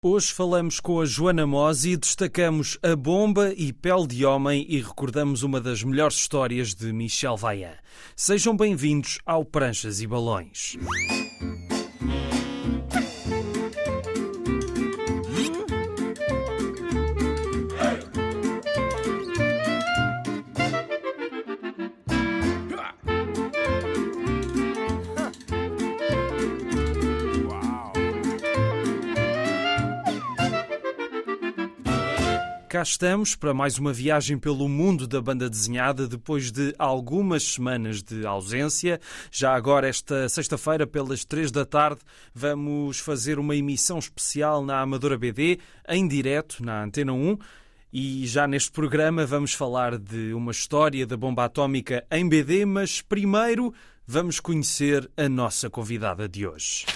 Hoje falamos com a Joana Mosi, destacamos a bomba e pele de homem e recordamos uma das melhores histórias de Michel Vaillant. Sejam bem-vindos ao Pranchas e Balões. Cá estamos para mais uma viagem pelo mundo da banda desenhada depois de algumas semanas de ausência. Já agora, esta sexta-feira, pelas três da tarde, vamos fazer uma emissão especial na Amadora BD, em direto na Antena 1. E já neste programa vamos falar de uma história da bomba atómica em BD, mas primeiro vamos conhecer a nossa convidada de hoje.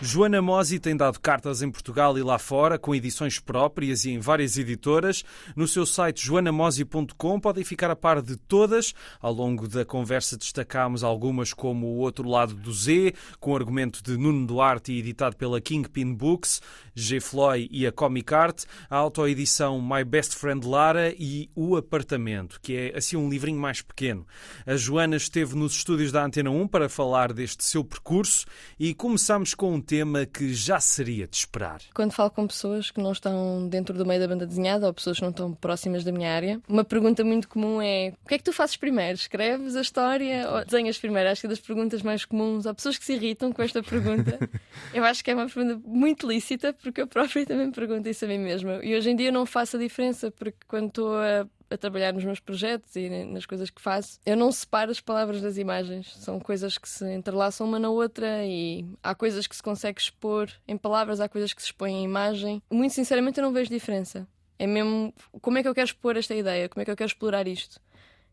Joana Mosi tem dado cartas em Portugal e lá fora, com edições próprias e em várias editoras. No seu site joanamosi.com podem ficar a par de todas. Ao longo da conversa destacámos algumas como O Outro Lado do Z, com argumento de Nuno Duarte e editado pela Kingpin Books, G. Floyd e a Comic Art, a autoedição My Best Friend Lara e O Apartamento, que é assim um livrinho mais pequeno. A Joana esteve nos estúdios da Antena 1 para falar deste seu percurso e começamos com um tema que já seria de esperar. Quando falo com pessoas que não estão dentro do meio da banda desenhada ou pessoas que não estão próximas da minha área, uma pergunta muito comum é: o que é que tu fazes primeiro? Escreves a história ou desenhas primeiro? Acho que é das perguntas mais comuns. Há pessoas que se irritam com esta pergunta. eu acho que é uma pergunta muito lícita, porque eu própria também pergunto isso a mim mesma. E hoje em dia não faço a diferença, porque quando estou a a trabalhar nos meus projetos e nas coisas que faço, eu não separo as palavras das imagens. São coisas que se entrelaçam uma na outra e há coisas que se consegue expor em palavras, há coisas que se expõem em imagem. Muito sinceramente, eu não vejo diferença. É mesmo como é que eu quero expor esta ideia, como é que eu quero explorar isto.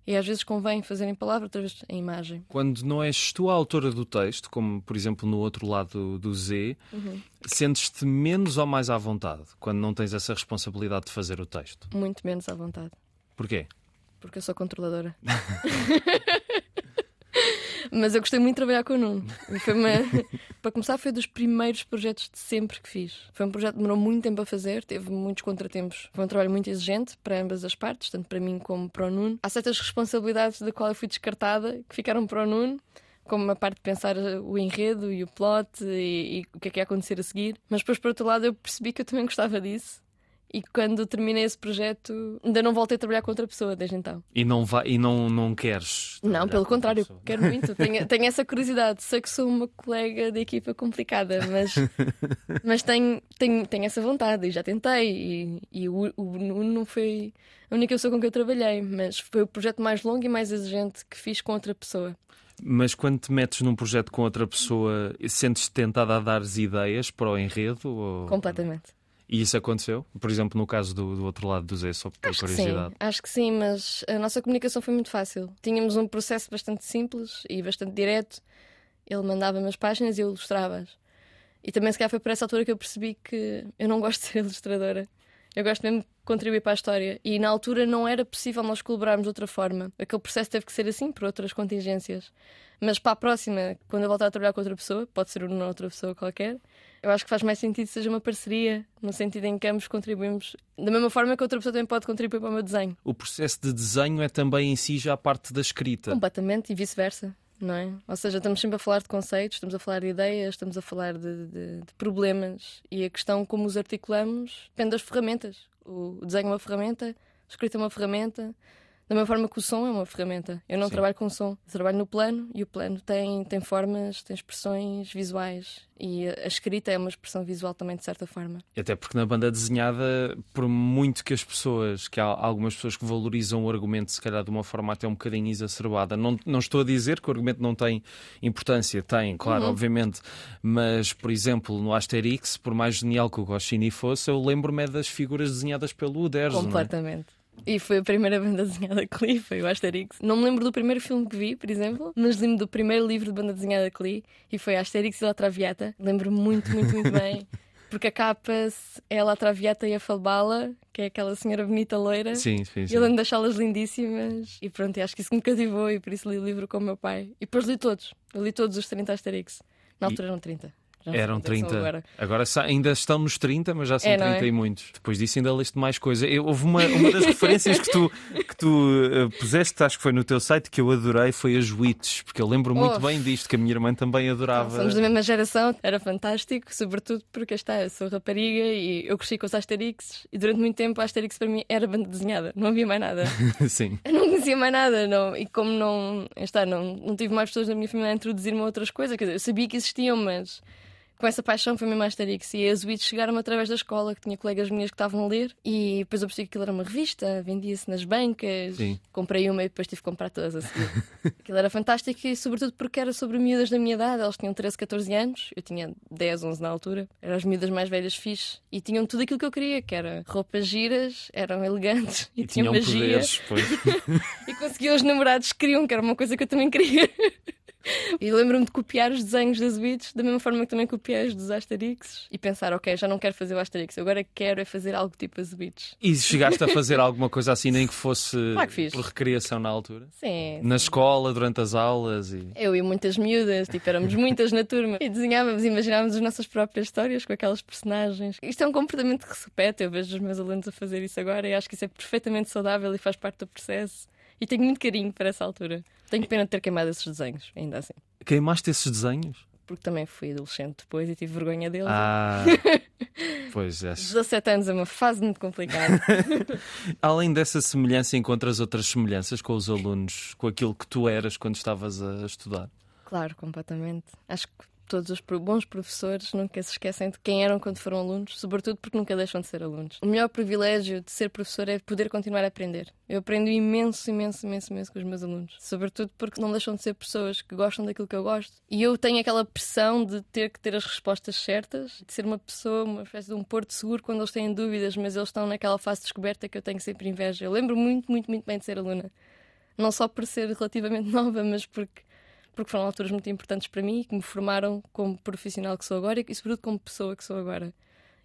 E às vezes convém fazer em palavra, outras vezes em imagem. Quando não és tu a autora do texto, como por exemplo no outro lado do Z, uhum. sentes-te menos ou mais à vontade quando não tens essa responsabilidade de fazer o texto? Muito menos à vontade. Porquê? Porque eu sou controladora. Mas eu gostei muito de trabalhar com o Nuno. Uma... Para começar, foi dos primeiros projetos de sempre que fiz. Foi um projeto que demorou muito tempo a fazer, teve muitos contratempos. Foi um trabalho muito exigente para ambas as partes, tanto para mim como para o Nuno. Há certas responsabilidades da qual eu fui descartada que ficaram para o Nuno como a parte de pensar o enredo e o plot e, e, o que é que ia acontecer a seguir. Mas depois, por outro lado, eu percebi que eu também gostava disso e quando terminei esse projeto ainda não voltei a trabalhar com outra pessoa desde então. E não, vai, e não, não queres? Não, pelo contrário, quero muito. Tenho, tenho essa curiosidade. Sei que sou uma colega de equipa complicada, mas, mas tenho, tenho, tenho essa vontade e já tentei. E, e o, o não foi a única pessoa com que eu trabalhei, mas foi o projeto mais longo e mais exigente que fiz com outra pessoa. Mas quando te metes num projeto com outra pessoa, sentes-te tentada a dar ideias para o enredo? Ou... Completamente. E isso aconteceu? Por exemplo, no caso do, do outro lado do Zé, só por Acho curiosidade. Que sim. Acho que sim, mas a nossa comunicação foi muito fácil. Tínhamos um processo bastante simples e bastante direto. Ele mandava-me as páginas e eu ilustrava-as. E também, se calhar, foi por essa altura que eu percebi que eu não gosto de ser ilustradora. Eu gosto mesmo de contribuir para a história. E na altura não era possível nós colaborarmos de outra forma. Aquele processo teve que ser assim, por outras contingências. Mas para a próxima, quando eu voltar a trabalhar com outra pessoa, pode ser uma outra pessoa qualquer, eu acho que faz mais sentido que seja uma parceria, no sentido em que ambos contribuímos da mesma forma que outra pessoa também pode contribuir para o meu desenho. O processo de desenho é também em si já a parte da escrita. Completamente e vice-versa. Não é? Ou seja, estamos sempre a falar de conceitos, estamos a falar de ideias, estamos a falar de, de, de problemas e a questão como os articulamos depende das ferramentas. O desenho é uma ferramenta, a escrita é uma ferramenta, da mesma forma que o som é uma ferramenta. Eu não Sim. trabalho com som, eu trabalho no plano e o plano tem, tem formas, tem expressões visuais e a escrita é uma expressão visual também, de certa forma. Até porque na banda desenhada, por muito que as pessoas, que há algumas pessoas que valorizam o argumento, se calhar de uma forma até um bocadinho exacerbada, não, não estou a dizer que o argumento não tem importância, tem, claro, uhum. obviamente, mas, por exemplo, no Asterix, por mais genial que o Goscinny fosse, eu lembro-me das figuras desenhadas pelo Uderzo. É? Completamente. E foi a primeira banda desenhada que li, foi o Asterix. Não me lembro do primeiro filme que vi, por exemplo, mas lembro do primeiro livro de banda desenhada que li e foi Asterix e La Traviata. Lembro muito, muito, muito bem. Porque a capa é a La Traviata e a Falbala, que é aquela senhora bonita loira. Sim, sim, sim. E eu lembro de achá-las lindíssimas. E pronto, acho que isso me cativou e por isso li o livro com o meu pai. E depois li todos. Eu li todos os 30 Asterix. Na altura e... eram 30 Já não sei Eram quantos é que são 30. Agora. Agora ainda estão nos 30, mas já são É, não 30 é? e muitos. Depois disso ainda leste mais coisa. Eu- houve uma, uma das referências que tu, que tu eh, puseste, acho que foi no teu site, que eu adorei, foi as Witches, porque eu lembro muito Oh. bem disto, que a minha irmã também adorava. Somos da mesma geração, era fantástico, sobretudo porque está, eu sou rapariga e eu cresci com os Asterix e durante muito tempo a Asterix para mim era banda desenhada, não havia mais nada. Sim. Eu não conhecia mais nada, não. E como não, está, não, não tive mais pessoas da minha família a introduzir-me a outras coisas, quer dizer, eu sabia que existiam, mas com essa paixão foi mesmo a Asterix. E as Wits chegaram através da escola, que tinha colegas minhas que estavam a ler, e depois eu percebi que aquilo era uma revista, vendia-se nas bancas. Sim. Comprei uma e depois tive que comprar todas a seguir. aquilo era fantástico e, sobretudo, porque era sobre miúdas da minha idade. Elas tinham 13, 14 anos, eu tinha 10, 11 na altura. Eram as miúdas mais velhas fixe e tinham tudo aquilo que eu queria, que era roupas giras, eram elegantes e, E tinham tinham magia poderes, e conseguiam os namorados que queriam, que era uma coisa que eu também queria. E lembro-me de copiar os desenhos das Witches da mesma forma que também copiei os dos Asterix e pensar, ok, já não quero fazer o Asterix, agora quero é fazer algo tipo as Witches. E chegaste a fazer alguma coisa assim, nem que fosse Claro que por recreação na altura? Sim. Na escola, durante as aulas e. Eu e muitas miúdas, tipo, éramos muitas na turma e desenhávamos, imaginávamos as nossas próprias histórias com aquelas personagens. Isto é um comportamento que se repete, eu vejo os meus alunos a fazer isso agora e acho que isso é perfeitamente saudável e faz parte do processo. E tenho muito carinho para essa altura. Tenho pena de ter queimado esses desenhos, ainda assim. Queimaste esses desenhos? Porque também fui adolescente depois e tive vergonha deles. Ah, pois é. 17 anos é uma fase muito complicada. Além dessa semelhança, encontras outras semelhanças com os alunos, com aquilo que tu eras quando estavas a estudar? claro, completamente. Acho que todos os bons professores nunca se esquecem de quem eram quando foram alunos, sobretudo porque nunca deixam de ser alunos. O melhor privilégio de ser professor é poder continuar a aprender. Eu aprendo imenso, imenso, imenso, imenso com os meus alunos. Sobretudo porque não deixam de ser pessoas que gostam daquilo que eu gosto. E eu tenho aquela pressão de ter que ter as respostas certas, de ser uma pessoa, uma espécie de um porto seguro quando eles têm dúvidas, mas eles estão naquela fase de descoberta que eu tenho sempre inveja. Eu lembro muito, muito, muito bem de ser aluna. Não só por ser relativamente nova, mas porque porque foram alturas muito importantes para mim e que me formaram como profissional que sou agora e sobretudo como pessoa que sou agora.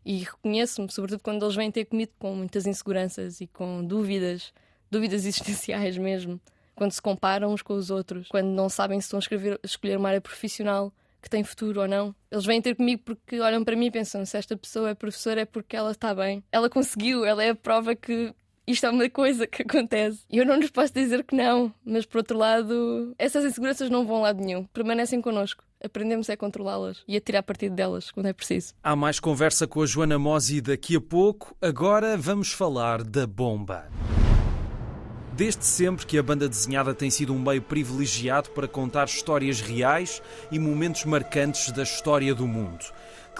E reconheço-me, sobretudo quando eles vêm ter comigo com muitas inseguranças e com dúvidas, dúvidas existenciais mesmo, quando se comparam uns com os outros, quando não sabem se estão a, escrever, a escolher uma área profissional que tem futuro ou não. Eles vêm ter comigo porque olham para mim e pensam: se esta pessoa é professora é porque ela está bem. Ela conseguiu, ela é a prova que isto é uma coisa que acontece. Eu não lhes posso dizer que não, mas por outro lado, essas inseguranças não vão a lado nenhum, permanecem connosco. Aprendemos a controlá-las e a tirar partido delas quando é preciso. Há mais conversa com a Joana Mosi daqui a pouco. Agora vamos falar da bomba. Desde sempre que a banda desenhada tem sido um meio privilegiado para contar histórias reais e momentos marcantes da história do mundo.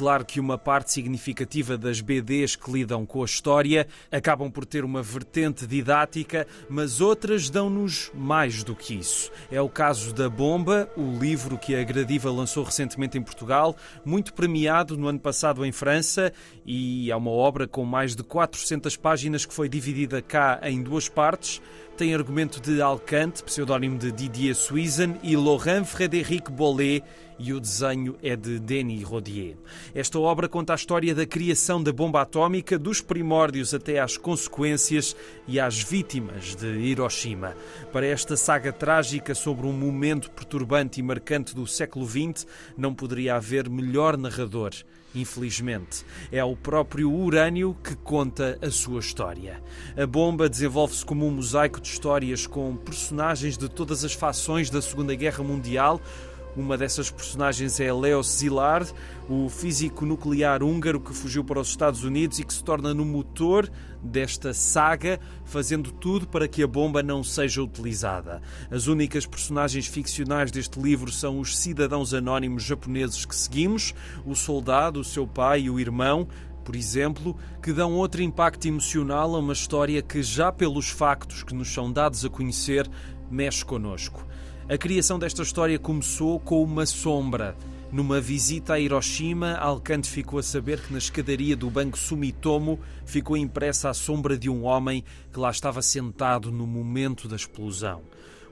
Claro que uma parte significativa das BDs que lidam com a história acabam por ter uma vertente didática, mas outras dão-nos mais do que isso. É o caso da Bomba, o livro que a Gradiva lançou recentemente em Portugal, muito premiado no ano passado em França, e é uma obra com mais de 400 páginas que foi dividida cá em duas partes tem argumento de Alcante, pseudónimo de Didier Suizen, e Laurent Frédéric Bollet, e o desenho é de Denis Rodier. Esta obra conta a história da criação da bomba atómica, dos primórdios até às consequências e às vítimas de Hiroshima. Para esta saga trágica sobre um momento perturbante e marcante do século XX, não poderia haver melhor narrador. Infelizmente, é o próprio urânio que conta a sua história. A bomba desenvolve-se como um mosaico de histórias com personagens de todas as fações da Segunda Guerra Mundial. Uma dessas personagens é Leo Szilard, o físico nuclear húngaro que fugiu para os Estados Unidos e que se torna no motor desta saga, fazendo tudo para que a bomba não seja utilizada. As únicas personagens ficcionais deste livro são os cidadãos anónimos japoneses que seguimos, o soldado, o seu pai e o irmão, por exemplo, que dão outro impacto emocional a uma história que, já pelos factos que nos são dados a conhecer, mexe connosco. A criação desta história começou com uma sombra. Numa visita a Hiroshima, Alcante ficou a saber que na escadaria do Banco Sumitomo ficou impressa a sombra de um homem que lá estava sentado no momento da explosão.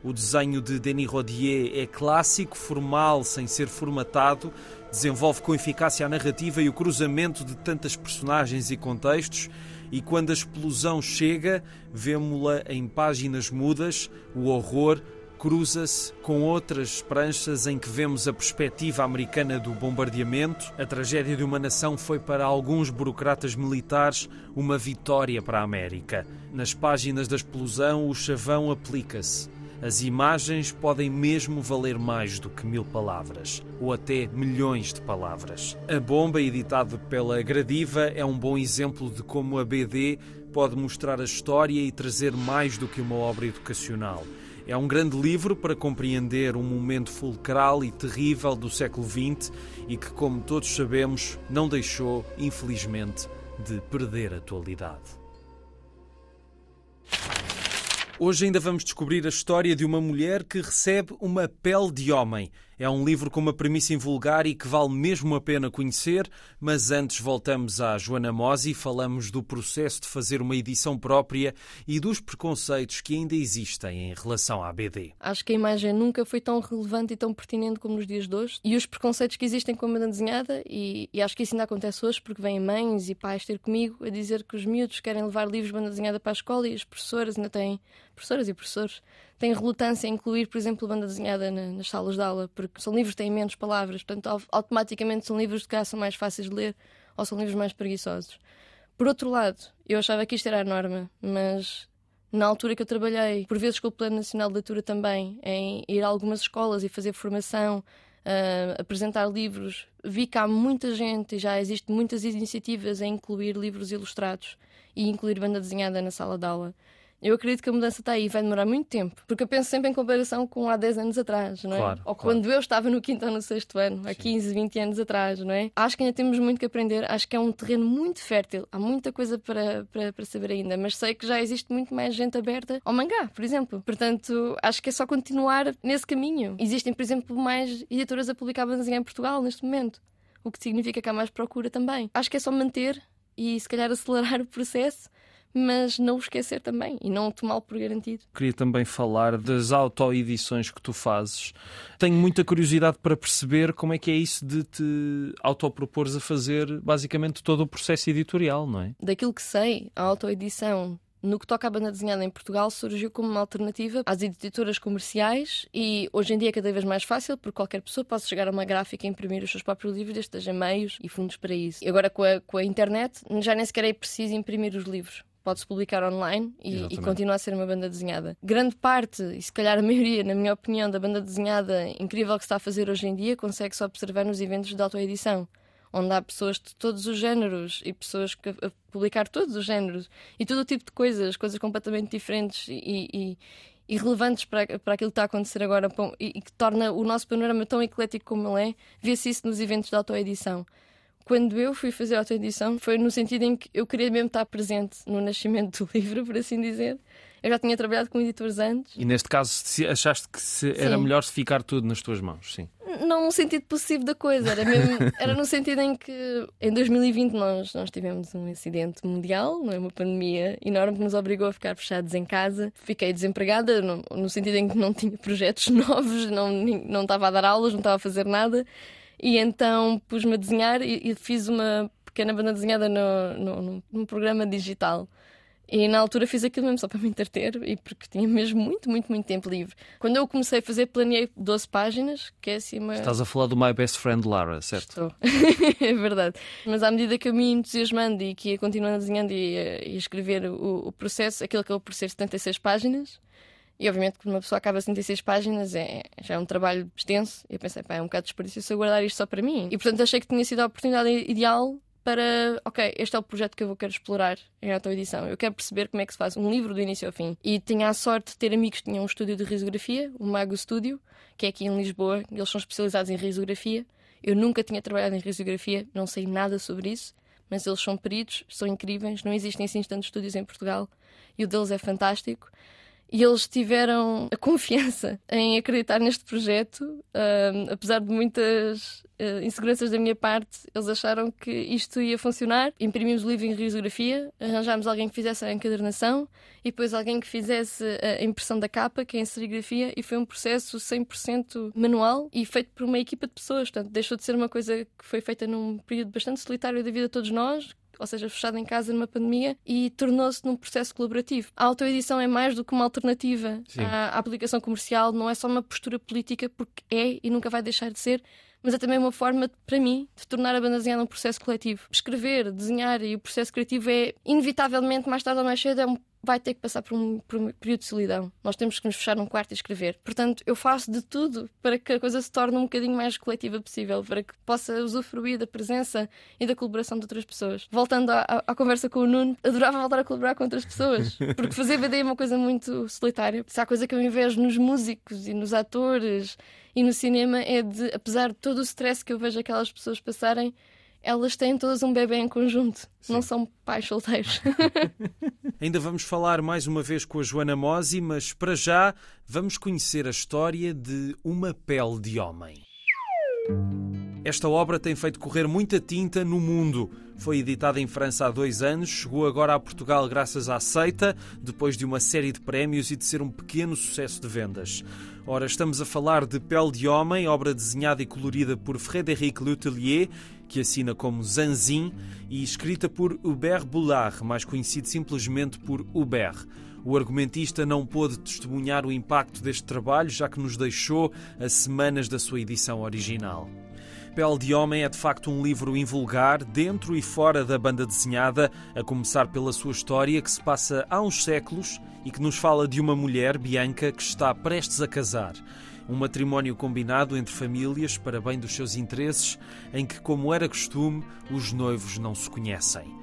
O desenho de Denis Rodier é clássico, formal, sem ser formatado, desenvolve com eficácia a narrativa e o cruzamento de tantas personagens e contextos, e quando a explosão chega, vemo-la em páginas mudas, o horror cruza-se com outras pranchas em que vemos a perspectiva americana do bombardeamento. A tragédia de uma nação foi para alguns burocratas militares uma vitória para a América. Nas páginas da explosão, o chavão aplica-se. As imagens podem mesmo valer mais do que mil palavras, ou até milhões de palavras. A bomba, editada pela Gradiva, é um bom exemplo de como a BD pode mostrar a história e trazer mais do que uma obra educacional. É um grande livro para compreender um momento fulcral e terrível do século XX e que, como todos sabemos, não deixou, infelizmente, de perder atualidade. Hoje ainda vamos descobrir a história de uma mulher que recebe uma pele de homem. É um livro com uma premissa invulgar e que vale mesmo a pena conhecer, mas antes voltamos à Joana Mosi e falamos do processo de fazer uma edição própria e dos preconceitos que ainda existem em relação à BD. Acho que a imagem nunca foi tão relevante e tão pertinente como nos dias de hoje. E os preconceitos que existem com a banda desenhada, e, e acho que isso ainda acontece hoje porque vêm mães e pais ter comigo a dizer que os miúdos querem levar livros de banda desenhada para a escola e as professoras ainda têm, professoras e professores, têm relutância em incluir, por exemplo, banda desenhada na, nas salas de aula, porque são livros que têm menos palavras, portanto, automaticamente são livros que são mais fáceis de ler ou são livros mais preguiçosos. Por outro lado, eu achava que isto era a norma, mas na altura que eu trabalhei, por vezes com o Plano Nacional de Leitura também, em ir a algumas escolas e fazer formação, uh, apresentar livros, vi que há muita gente e já existem muitas iniciativas em incluir livros ilustrados e incluir banda desenhada na sala de aula. Eu acredito que a mudança está aí, vai demorar muito tempo. Porque eu penso sempre em comparação com há 10 anos atrás, não é? Claro, ou claro. quando eu estava no quinto ou no sexto ano, há 15, 20 anos atrás, não é? Acho que ainda temos muito que aprender. Acho que é um terreno muito fértil. Há muita coisa para, para, para saber ainda. Mas sei que já existe muito mais gente aberta ao mangá, por exemplo. Portanto, acho que é só continuar nesse caminho. Existem, por exemplo, mais editoras a publicar bandezinha em Portugal neste momento. O que significa que há mais procura também. Acho que é só manter e, se calhar, acelerar o processo mas não o esquecer também e não tomá-lo por garantido. Queria também falar das autoedições que tu fazes. Tenho muita curiosidade para perceber como é que é isso de te autopropores a fazer basicamente todo o processo editorial, não é? Daquilo que sei, a autoedição no que toca à banda desenhada em Portugal, surgiu como uma alternativa às editoras comerciais e hoje em dia é cada vez mais fácil porque qualquer pessoa pode chegar a uma gráfica e imprimir os seus próprios livros, desde que meios e fundos para isso. E agora com a, com a internet já nem sequer é preciso imprimir os livros pode-se publicar online e, e continua a ser uma banda desenhada. Grande parte, e se calhar a maioria, na minha opinião, da banda desenhada incrível que se está a fazer hoje em dia, consegue-se observar nos eventos de autoedição onde há pessoas de todos os géneros e pessoas que a publicar todos os géneros e todo o tipo de coisas, coisas completamente diferentes e, e, e relevantes para, para aquilo que está a acontecer agora e, e, que torna o nosso panorama tão eclético como ele é, vê-se isso nos eventos de autoedição quando eu fui fazer a autoedição foi no sentido em que eu queria mesmo estar presente no nascimento do livro, por assim dizer. Eu já tinha trabalhado com editores antes. E neste caso achaste que era sim. melhor ficar tudo nas tuas mãos, sim? Não no sentido possível da coisa, era, mesmo, era no sentido em que em 2020 nós, nós tivemos um incidente mundial, não é? uma pandemia enorme que nos obrigou a ficar fechados em casa. Fiquei desempregada, no, no sentido em que não tinha projetos novos, não, não estava a dar aulas, não estava a fazer nada. E então pus-me a desenhar e, e, fiz uma pequena banda desenhada no, no, num programa digital. E na altura fiz aquilo mesmo só para me entreter e porque tinha mesmo muito, muito, muito tempo livre. Quando eu comecei a fazer, planeei 12 páginas, que é assim uma... Estás a falar do My Best Friend Lara, certo? Estou. é verdade. Mas à medida que eu me entusiasmando e que ia continuando desenhando e a, e escrever o, o, processo, aquilo acabou por ser 76 páginas. E obviamente que uma pessoa acaba 76 páginas é, já é um trabalho extenso. E eu pensei, pá, é um bocado desperdício eu guardar isto só para mim. E portanto achei que tinha sido a oportunidade ideal para, ok, este é o projeto que eu vou querer explorar em autoedição. Eu quero perceber como é que se faz um livro do início ao fim. E tinha a sorte de ter amigos que tinham um estúdio de risografia, o Mago Studio, que é aqui em Lisboa. Eles são especializados em risografia. Eu nunca tinha trabalhado em risografia, não sei nada sobre isso, mas eles são peritos, são incríveis. Não existem assim tantos estúdios em Portugal e o deles é fantástico. E eles tiveram a confiança em acreditar neste projeto, um, apesar de muitas uh, inseguranças da minha parte, eles acharam que isto ia funcionar. Imprimimos o livro em risografia, arranjámos alguém que fizesse a encadernação e depois alguém que fizesse a impressão da capa, que é em serigrafia, e foi um processo 100% manual e feito por uma equipa de pessoas. Portanto, deixou de ser uma coisa que foi feita num período bastante solitário da vida de todos nós, ou seja, fechado em casa numa pandemia, e tornou-se num processo colaborativo. A autoedição é mais do que uma alternativa à, à aplicação comercial, não é só uma postura política, porque é e nunca vai deixar de ser mas é também uma forma, para mim, de tornar a banda desenhada um processo coletivo. Escrever, desenhar e o processo criativo é, inevitavelmente, mais tarde ou mais cedo, é um vai ter que passar por um, por um, período de solidão. Nós temos que nos fechar num quarto e escrever. Portanto, eu faço de tudo para que a coisa se torne um bocadinho mais coletiva possível, para que possa usufruir da presença e da colaboração de outras pessoas. Voltando à, à, à conversa com o Nuno, adorava voltar a colaborar com outras pessoas, porque fazer BD é uma coisa muito solitária. Se há coisa que eu invejo nos músicos e nos atores e no cinema é de, apesar de todo o stress que eu vejo aquelas pessoas passarem, elas têm todas um bebê em conjunto, Sim. não são pais solteiros. Ainda vamos falar mais uma vez com a Joana Mosi, mas para já vamos conhecer a história de Uma Pele de Homem. Esta obra tem feito correr muita tinta no mundo. Foi editada em França há dois anos, chegou agora a Portugal graças à Seita, depois de uma série de prémios e de ser um pequeno sucesso de vendas. Ora, estamos a falar de Pele de Homem, obra desenhada e colorida por Frédéric Letellier, que assina como Zanzin, e escrita por Hubert Boulard, mais conhecido simplesmente por Hubert. O argumentista não pôde testemunhar o impacto deste trabalho, já que nos deixou a semanas da sua edição original. Pele de Homem é de facto um livro invulgar, dentro e fora da banda desenhada, a começar pela sua história que se passa há uns séculos e que nos fala de uma mulher, Bianca, que está prestes a casar. Um matrimónio combinado entre famílias para bem dos seus interesses, em que, como era costume, os noivos não se conhecem.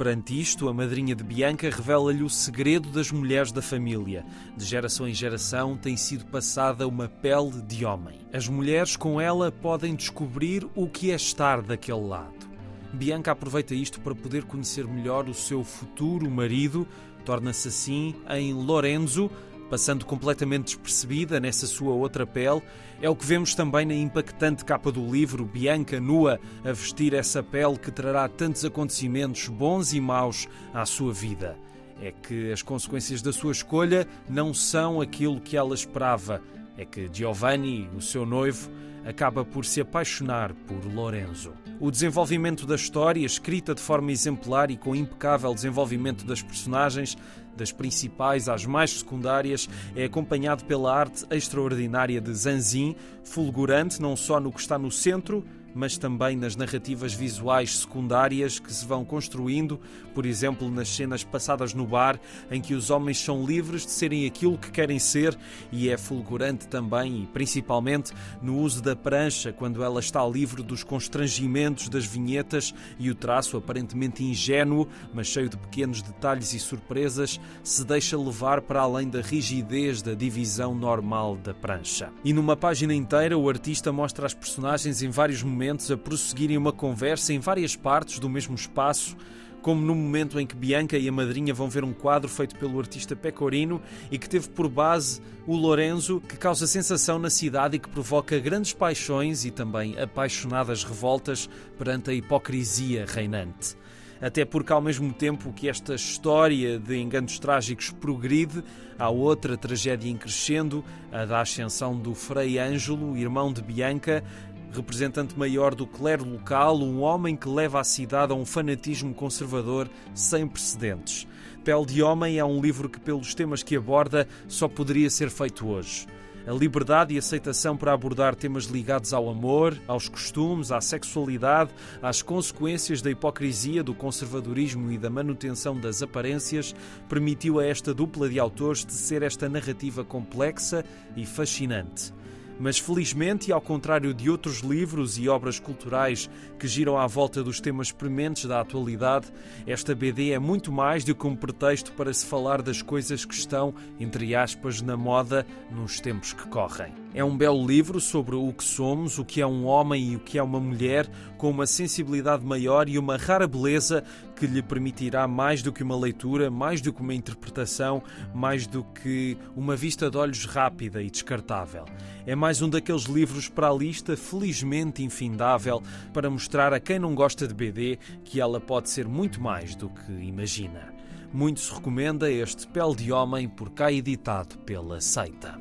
Perante isto, a madrinha de Bianca revela-lhe o segredo das mulheres da família. De geração em geração tem sido passada uma pele de homem. As mulheres com ela podem descobrir o que é estar daquele lado. Bianca aproveita isto para poder conhecer melhor o seu futuro marido, torna-se assim em Lorenzo, passando completamente despercebida nessa sua outra pele. É o que vemos também na impactante capa do livro, Bianca nua a vestir essa pele que trará tantos acontecimentos bons e maus à sua vida. É que as consequências da sua escolha não são aquilo que ela esperava. É que Giovanni, o seu noivo, acaba por se apaixonar por Lorenzo. O desenvolvimento da história, escrita de forma exemplar e com impecável desenvolvimento das personagens, das principais às mais secundárias, é acompanhado pela arte extraordinária de Zanzin, fulgurante não só no que está no centro, mas também nas narrativas visuais secundárias que se vão construindo, por exemplo, nas cenas passadas no bar, em que os homens são livres de serem aquilo que querem ser, e é fulgurante também e principalmente no uso da prancha, quando ela está livre dos constrangimentos das vinhetas e o traço aparentemente ingênuo, mas cheio de pequenos detalhes e surpresas, se deixa levar para além da rigidez da divisão normal da prancha. E numa página inteira, o artista mostra as personagens em vários momentos a prosseguirem uma conversa em várias partes do mesmo espaço, como no momento em que Bianca e a madrinha vão ver um quadro feito pelo artista Pecorino e que teve por base o Lorenzo, que causa sensação na cidade e que provoca grandes paixões e também apaixonadas revoltas perante a hipocrisia reinante. Até porque ao mesmo tempo que esta história de enganos trágicos progride, há outra tragédia em crescendo, a da ascensão do Frei Ângelo, irmão de Bianca, representante maior do clero local, um homem que leva a cidade a um fanatismo conservador sem precedentes. Pele de Homem é um livro que, pelos temas que aborda, só poderia ser feito hoje. A liberdade e aceitação para abordar temas ligados ao amor, aos costumes, à sexualidade, às consequências da hipocrisia, do conservadorismo e da manutenção das aparências, permitiu a esta dupla de autores tecer esta narrativa complexa e fascinante. Mas felizmente, e ao contrário de outros livros e obras culturais que giram à volta dos temas prementes da atualidade, esta BD é muito mais do que um pretexto para se falar das coisas que estão, entre aspas, na moda nos tempos que correm. É um belo livro sobre o que somos, o que é um homem e o que é uma mulher, com uma sensibilidade maior e uma rara beleza que lhe permitirá mais do que uma leitura, mais do que uma interpretação, mais do que uma vista de olhos rápida e descartável. É mais um daqueles livros para a lista, felizmente infindável, para mostrar a quem não gosta de BD que ela pode ser muito mais do que imagina. Muito se recomenda este Pele de Homem, por cá editado pela Seita.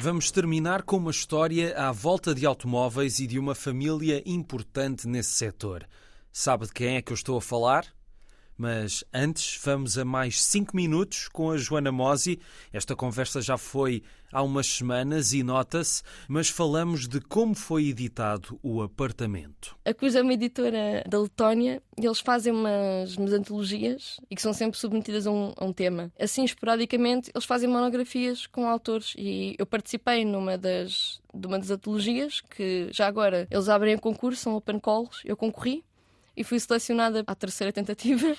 Vamos terminar com uma história à volta de automóveis e de uma família importante nesse setor. Sabe de quem é que eu estou a falar? Mas antes, vamos a mais 5 minutos com a Joana Mosi. Esta conversa já foi há umas semanas e nota-se, mas falamos de como foi editado o apartamento. A Cruz é uma editora da Letónia e eles fazem umas, umas antologias e que são sempre submetidas a um, a um, tema. Assim, esporadicamente, eles fazem monografias com autores e eu participei numa das, de uma das antologias que já agora eles abrem a concurso, são open calls, eu concorri e fui selecionada à terceira tentativa.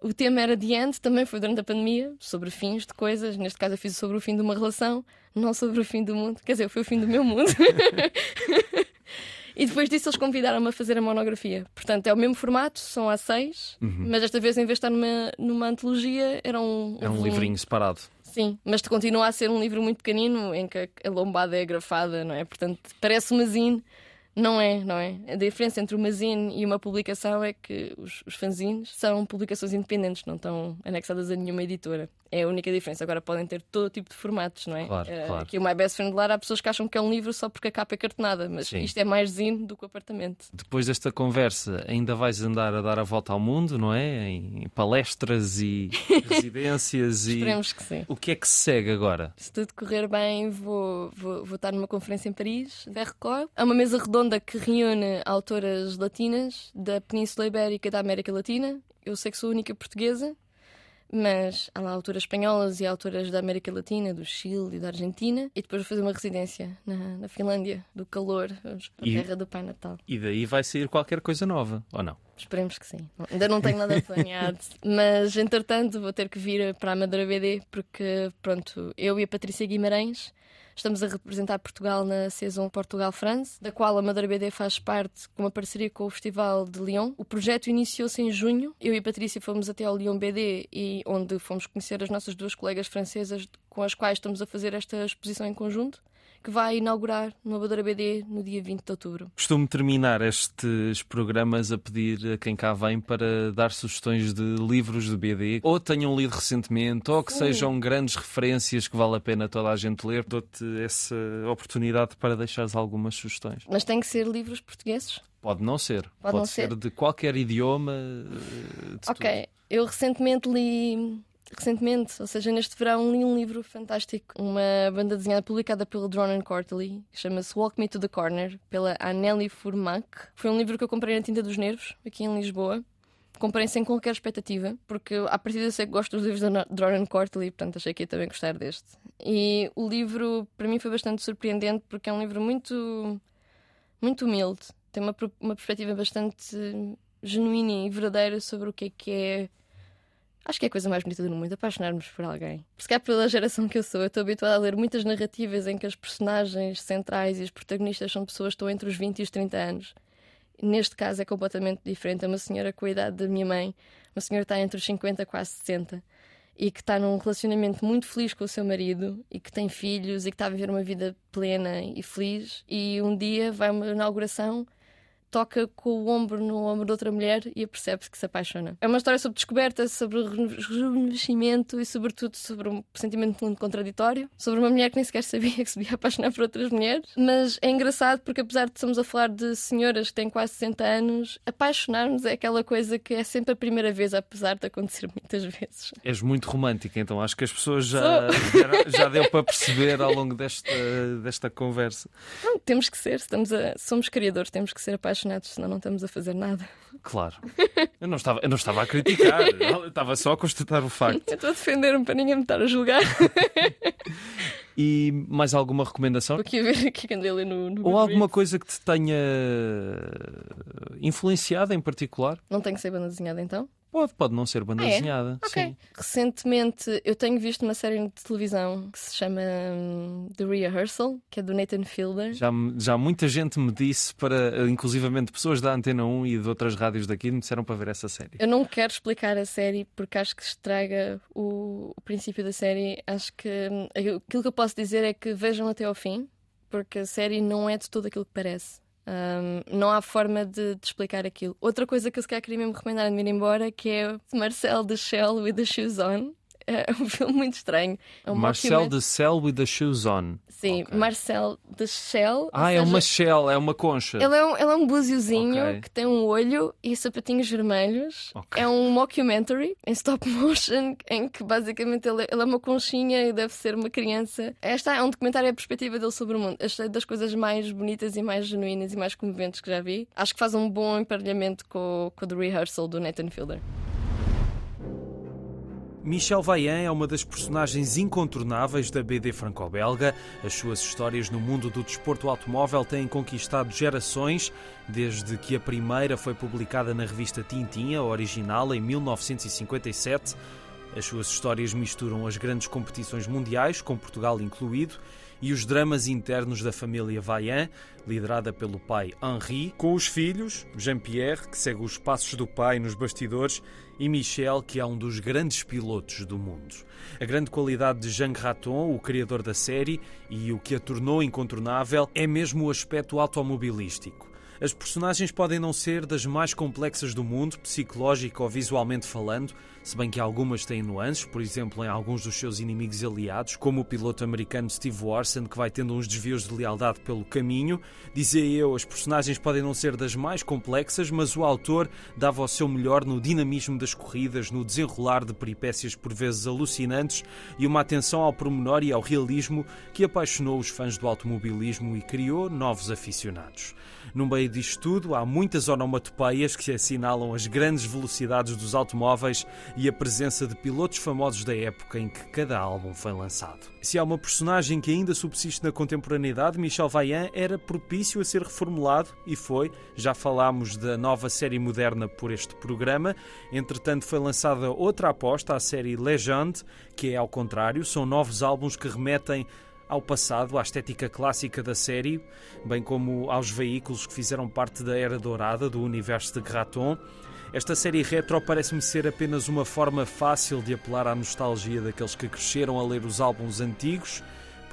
O tema era The End, também foi durante a pandemia, sobre fins de coisas. Neste caso, eu fiz sobre o fim de uma relação, não sobre o fim do mundo. Quer dizer, foi o fim do meu mundo. e depois disso, eles convidaram-me a fazer a monografia. Portanto, é o mesmo formato, são a seis, uhum. mas desta vez, em vez de estar numa, numa antologia, era um. É um, um livrinho separado. Sim, mas continua a ser um livro muito pequenino em que a lombada é grafada, não é? Portanto, parece uma zine não é, não é? A diferença entre uma zine e uma publicação é que os, os fanzines são publicações independentes, não estão anexadas a nenhuma editora. É a única diferença. Agora podem ter todo tipo de formatos, não é? Claro, uh, claro. Aqui o My Best Friend Lar há pessoas que acham que é um livro só porque a capa é cartonada, mas Sim. isto é mais zine do que o apartamento. Depois desta conversa, ainda vais andar a dar a volta ao mundo, não é? Em palestras e residências e. Esperemos que sim. O que é que se segue agora? Se tudo correr bem, vou, vou, vou estar numa conferência em Paris, Verrecor. É uma mesa redonda que reúne autoras latinas da Península Ibérica e da América Latina. Eu sei que sou a única portuguesa mas há lá autoras espanholas e autoras da América Latina, do Chile e da Argentina, e depois vou fazer uma residência na, na Finlândia, do calor, a terra do Pai Natal. E daí vai sair qualquer coisa nova, ou não? Esperemos que sim. Ainda não tenho nada planeado, mas entretanto vou ter que vir para a Madeira BD, porque pronto, eu e a Patrícia Guimarães Estamos a representar Portugal na Saison Portugal-France, da qual a Madeira BD faz parte com uma parceria com o Festival de Lyon. O projeto iniciou-se em junho. Eu e Patrícia fomos até ao Lyon BD e onde fomos conhecer as nossas duas colegas francesas com as quais estamos a fazer esta exposição em conjunto que vai inaugurar no Amadora BD no dia 20 de outubro. Costumo terminar estes programas a pedir a quem cá vem para dar sugestões de livros de BD, ou tenham lido recentemente, ou que Sim. sejam grandes referências que vale a pena toda a gente ler. Dou-te essa oportunidade para deixares algumas sugestões. Mas tem que ser livros portugueses? Pode não ser. Pode, Pode não ser, ser de qualquer idioma. Eh, ok. Tudo. Eu recentemente li recentemente, ou seja, neste verão, li um livro fantástico, uma banda desenhada publicada pelo Drone and Quarterly, chama-se Walk Me to the Corner, pela Anneli Furmac. Foi um livro que eu comprei na Tinta dos Nervos, aqui em Lisboa. Comprei sem qualquer expectativa, porque a partir eu sei que gosto dos livros da Drone and Quarterly, portanto achei que ia também gostar deste. E o livro, para mim, foi bastante surpreendente, porque é um livro muito, muito humilde. Tem uma, uma perspectiva bastante genuína e verdadeira sobre o que é que é Acho que é a coisa mais bonita do mundo, apaixonarmos por alguém. Porque é pela geração que eu sou, eu estou habituada a ler muitas narrativas em que as personagens centrais e os protagonistas são pessoas que estão entre os 20 e os 30 anos. Neste caso é completamente diferente. É uma senhora com a idade da minha mãe, uma senhora que está entre os 50 e quase 60 e que está num relacionamento muito feliz com o seu marido e que tem filhos e que está a viver uma vida plena e feliz. E um dia vai uma inauguração toca com o ombro no ombro de outra mulher e percebe-se que se apaixona. É uma história sobre descoberta, sobre rejuvenescimento e, sobretudo, sobre um sentimento muito contraditório, sobre uma mulher que nem sequer sabia que se devia apaixonar por outras mulheres. Mas é engraçado porque, apesar de estamos a falar de senhoras que têm quase 60 anos, apaixonar-nos é aquela coisa que é sempre a primeira vez, apesar de acontecer muitas vezes. És muito romântica, então acho que as pessoas já, já deu para perceber ao longo desta, desta conversa. Não, temos que ser, estamos a, somos criadores, temos que ser apaixonados apaixonados, senão não estamos a fazer nada. Claro. Eu não estava, eu não estava a criticar, eu estava só a constatar o facto. Eu estou a defender-me para ninguém me estar a julgar. E mais alguma recomendação? Aqui ver aqui no, no Ou alguma coisa que te tenha influenciado em particular? Não tem que ser banda desenhada então? Pode, pode não ser banda ah, é? desenhada. Sim. Recentemente eu tenho visto uma série de televisão que se chama um, The Rehearsal, que é do Nathan Fielder. Já, já muita gente me disse, para, inclusivamente pessoas da Antena 1 e de outras rádios daqui, me disseram para ver essa série. Eu não quero explicar a série porque acho que estraga o, o princípio da série. Acho que hum, aquilo que eu posso dizer é que vejam até ao fim, porque a série não é de tudo aquilo que parece. Um, não há forma de, de, explicar aquilo. Outra coisa que eu se calhar queria mesmo recomendar de ir embora que é Marcel de Shell with the Shoes On. É um filme muito estranho. É um Marcel de Cell with the Shoes On. Sim, okay. Marcel de Shell. Ah, é uma shell, é uma concha. Ele é um, ele é um búziozinho okay. que tem um olho e sapatinhos vermelhos. Okay. É um mockumentary em stop motion em que basicamente ele, é, ele, é uma conchinha e deve ser uma criança. Esta é um documentário, é a perspectiva dele sobre o mundo. Esta é das coisas mais bonitas e mais genuínas e mais comoventes que já vi. Acho que faz um bom emparelhamento com, com o The Rehearsal do Nathan Fielder. Michel Vaillant é uma das personagens incontornáveis da BD franco-belga. As suas histórias no mundo do desporto automóvel têm conquistado gerações, desde que a primeira foi publicada na revista Tintin, a original, em 1957. As suas histórias misturam as grandes competições mundiais, com Portugal incluído, e os dramas internos da família Vaillant, liderada pelo pai Henri, com os filhos, Jean-Pierre, que segue os passos do pai nos bastidores, e Michel, que é um dos grandes pilotos do mundo. A grande qualidade de Jean Raton, o criador da série, e o que a tornou incontornável, é mesmo o aspecto automobilístico. As personagens podem não ser das mais complexas do mundo, psicológico ou visualmente falando, se bem que algumas têm nuances, por exemplo, em alguns dos seus inimigos aliados, como o piloto americano Steve Warson, que vai tendo uns desvios de lealdade pelo caminho. Dizia eu, as personagens podem não ser das mais complexas, mas o autor dava o seu melhor no dinamismo das corridas, no desenrolar de peripécias por vezes alucinantes e uma atenção ao pormenor e ao realismo que apaixonou os fãs do automobilismo e criou novos aficionados. No meio disto tudo, há muitas onomatopeias que assinalam as grandes velocidades dos automóveis e a presença de pilotos famosos da época em que cada álbum foi lançado. Se há uma personagem que ainda subsiste na contemporaneidade, Michel Vaillant era propício a ser reformulado e foi. Já falámos da nova série moderna por este programa. Entretanto, foi lançada outra aposta, a série Legend, que é ao contrário, são novos álbuns que remetem ao passado, à estética clássica da série, bem como aos veículos que fizeram parte da era dourada do universo de Graton. Esta série retro parece-me ser apenas uma forma fácil de apelar à nostalgia daqueles que cresceram a ler os álbuns antigos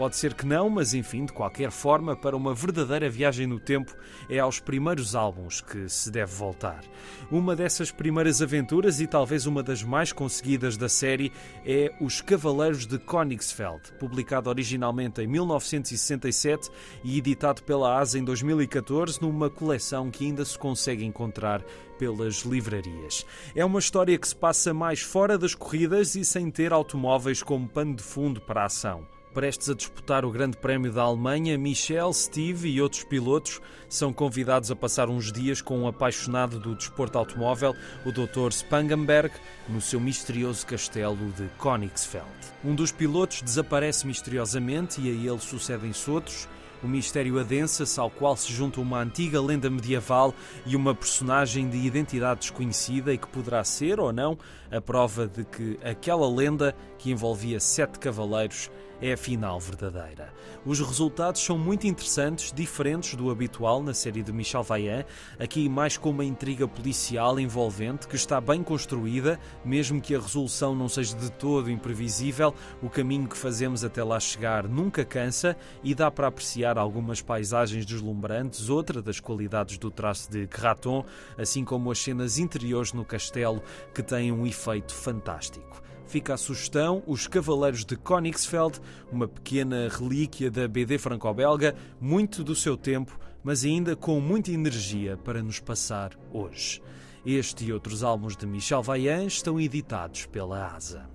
Pode ser que não, mas enfim, de qualquer forma, para uma verdadeira viagem no tempo, é aos primeiros álbuns que se deve voltar. Uma dessas primeiras aventuras, e talvez uma das mais conseguidas da série, é Os Cavaleiros de Königsfeld, publicado originalmente em 1967 e editado pela ASA em 2014, numa coleção que ainda se consegue encontrar pelas livrarias. É uma história que se passa mais fora das corridas e sem ter automóveis como pano de fundo para a ação. Prestes a disputar o Grande Prémio da Alemanha, Michel, Steve e outros pilotos são convidados a passar uns dias com um apaixonado do desporto automóvel, o Dr. Spangenberg, no seu misterioso castelo de Königsfeld. Um dos pilotos desaparece misteriosamente e a ele sucedem-se outros. O mistério adensa-se ao qual se junta uma antiga lenda medieval e uma personagem de identidade desconhecida e que poderá ser ou não a prova de que aquela lenda que envolvia sete cavaleiros é afinal verdadeira. Os resultados são muito interessantes, diferentes do habitual na série de Michel Vaillant, aqui mais com uma intriga policial envolvente que está bem construída, mesmo que a resolução não seja de todo imprevisível, o caminho que fazemos até lá chegar nunca cansa e dá para apreciar algumas paisagens deslumbrantes, outra das qualidades do traço de Graton, assim como as cenas interiores no castelo que têm um efeito fantástico. Fica a sugestão Os Cavaleiros de Königsfeld, uma pequena relíquia da BD franco-belga, muito do seu tempo, mas ainda com muita energia para nos passar hoje. Este e outros álbuns de Michel Vaillant estão editados pela ASA.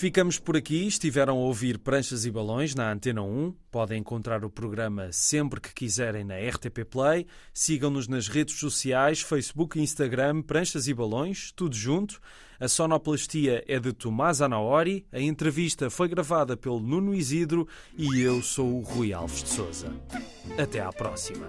Ficamos por aqui. Estiveram a ouvir Pranchas e Balões na Antena 1. Podem encontrar o programa sempre que quiserem na RTP Play. Sigam-nos nas redes sociais, Facebook e Instagram, Pranchas e Balões, tudo junto. A sonoplastia é de Tomás Anaori. A entrevista foi gravada pelo Nuno Isidro e eu sou o Rui Alves de Souza. Até à próxima.